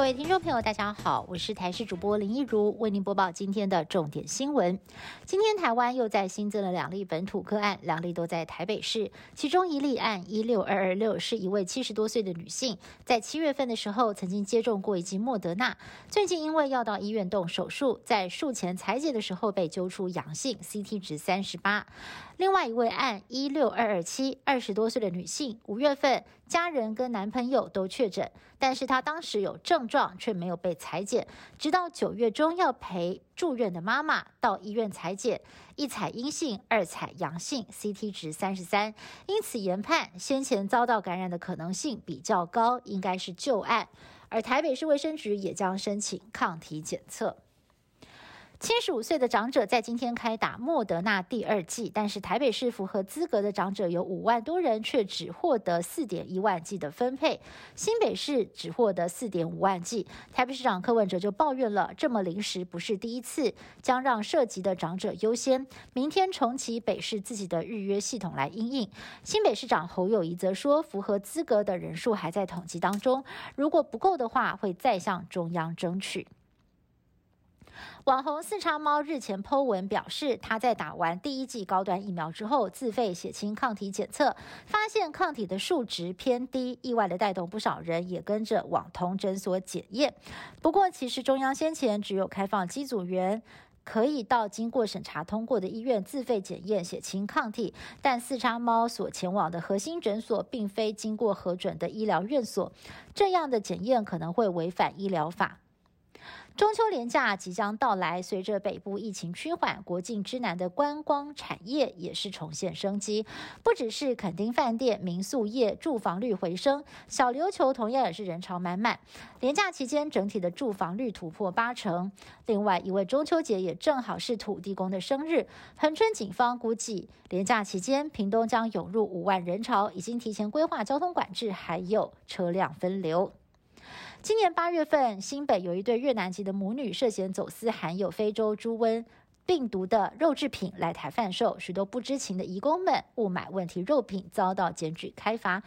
各位听众朋友，大家好，我是台视主播林一如，为您播报今天的重点新闻。今天台湾又在新增了两例本土个案，两例都在台北市，其中一例案一六二二六是一位七十多岁的女性，在七月份的时候曾经接种过一剂莫德纳，最近因为要到医院动手术，在术前裁剪的时候被揪出阳性，CT 值三十八。另外一位案一六二二七二十多岁的女性，五月份家人跟男朋友都确诊，但是她当时有症状却没有被裁剪，直到九月中要陪住院的妈妈到医院裁剪，一采阴性，二采阳性，CT 值三十三，因此研判先前遭到感染的可能性比较高，应该是旧案，而台北市卫生局也将申请抗体检测。七十五岁的长者在今天开打莫德纳第二剂，但是台北市符合资格的长者有五万多人，却只获得四点一万剂的分配。新北市只获得四点五万剂，台北市长柯文哲就抱怨了，这么临时不是第一次，将让涉及的长者优先。明天重启北市自己的预约系统来应应。新北市长侯友谊则说，符合资格的人数还在统计当中，如果不够的话，会再向中央争取。网红四叉猫日前 Po 文表示，他在打完第一剂高端疫苗之后，自费血清抗体检测，发现抗体的数值偏低，意外的带动不少人也跟着网通诊所检验。不过，其实中央先前只有开放机组员可以到经过审查通过的医院自费检验血清抗体，但四叉猫所前往的核心诊所并非经过核准的医疗院所，这样的检验可能会违反医疗法。中秋连假即将到来，随着北部疫情趋缓，国境之南的观光产业也是重现生机。不只是垦丁饭店、民宿业住房率回升，小琉球同样也是人潮满满。连假期间，整体的住房率突破八成。另外，一位中秋节也正好是土地公的生日，恒春警方估计，连假期间屏东将涌入五万人潮，已经提前规划交通管制，还有车辆分流。今年八月份，新北有一对越南籍的母女涉嫌走私含有非洲猪瘟病毒的肉制品来台贩售，许多不知情的移工们误买问题肉品，遭到检举开罚。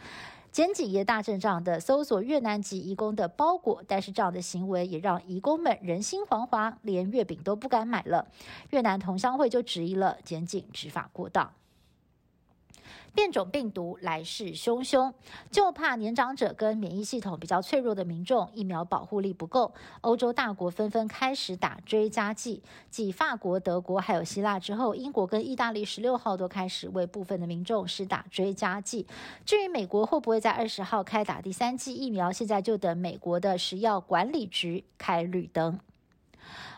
检警也大阵仗的搜索越南籍移工的包裹，但是这样的行为也让移工们人心惶惶，连月饼都不敢买了。越南同乡会就质疑了检警执法过当。变种病毒来势汹汹，就怕年长者跟免疫系统比较脆弱的民众疫苗保护力不够。欧洲大国纷纷开始打追加剂，继法国、德国还有希腊之后，英国跟意大利十六号都开始为部分的民众施打追加剂。至于美国会不会在二十号开打第三剂疫苗，现在就等美国的食药管理局开绿灯。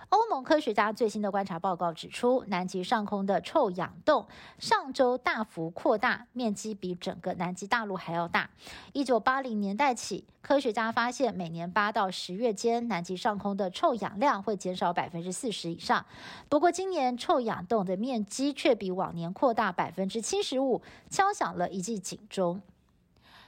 欧盟科学家最新的观察报告指出，南极上空的臭氧洞上周大幅扩大，面积比整个南极大陆还要大。一九八零年代起，科学家发现每年八到十月间，南极上空的臭氧量会减少百分之四十以上。不过，今年臭氧洞的面积却比往年扩大百分之七十五，敲响了一记警钟。